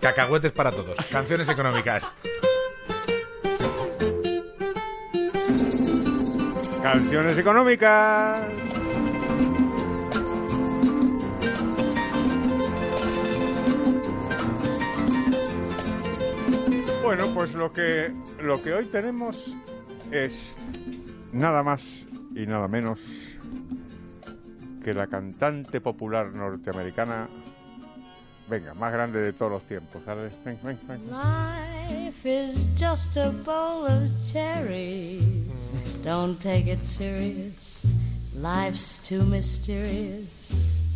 Cacahuetes para todos. Canciones económicas. Canciones económicas. Bueno, pues lo que, lo que hoy tenemos es nada más y nada menos que la cantante popular norteamericana, venga, más grande de todos los tiempos. Ven, ven, ven. Life is just a bowl of cherries. Don't take it serious. Life's too mysterious.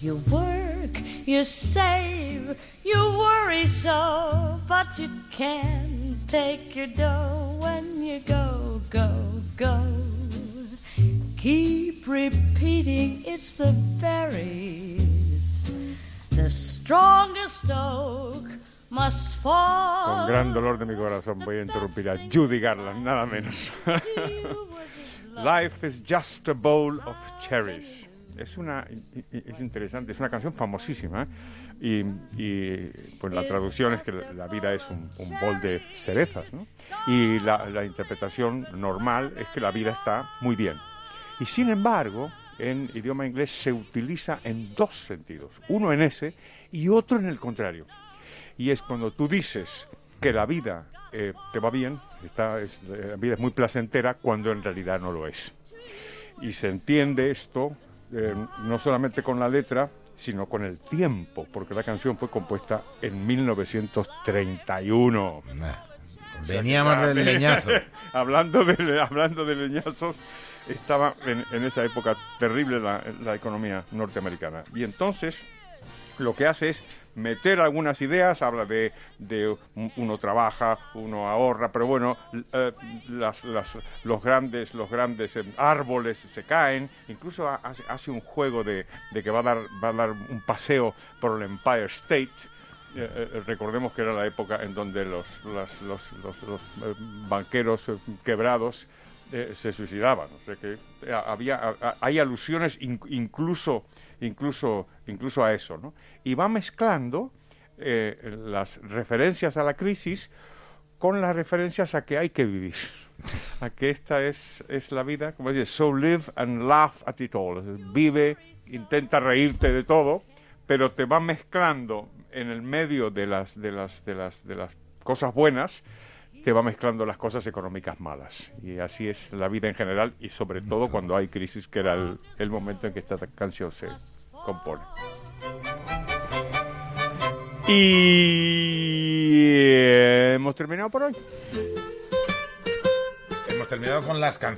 You work, you save, you worry so, but you can't take your dough when you go, go, go. Keep repeating it's the berries. The strongest oak must fall. Con gran dolor de mi corazón voy a interrumpir a Judy Garland, nada menos. Life is just a bowl of cherries. Es una es interesante, es una canción famosísima ¿eh? y, y, pues la traducción es que la vida es un, un bol de cerezas, ¿no? Y la, la interpretación normal es que la vida está muy bien. Y sin embargo, en idioma inglés se utiliza en dos sentidos, uno en ese y otro en el contrario. Y es cuando tú dices que la vida eh, te va bien, está, es, la vida es muy placentera, cuando en realidad no lo es. Y se entiende esto eh, no solamente con la letra, sino con el tiempo, porque la canción fue compuesta en 1931. Veníamos del leñazo. hablando, de, hablando de leñazos, estaba en, en esa época terrible la, la, economía norteamericana. Y entonces lo que hace es meter algunas ideas, habla de, de uno trabaja, uno ahorra, pero bueno, eh, las, las, los grandes, los grandes eh, árboles se caen, incluso hace, un juego de, de, que va a, dar, va a dar un paseo por el Empire State, eh, recordemos que era la época en donde los, los, los, banqueros quebrados se suicidaban. O sea que había, hay alusiones in, incluso, incluso, incluso a eso. ¿no? Y va mezclando las referencias a la crisis con las referencias a que hay que vivir. A que esta es, es la vida, como dice, so live and laugh at it all. Vive, intenta reírte de todo, pero te va mezclando en el medio de las, de las, de las, de las cosas buenas, te va mezclando las cosas económicas malas. Y así es la vida en general y sobre todo cuando hay crisis, que era el, el momento en que esta canción se compone. Y hemos terminado por hoy. Hemos terminado con las canciones.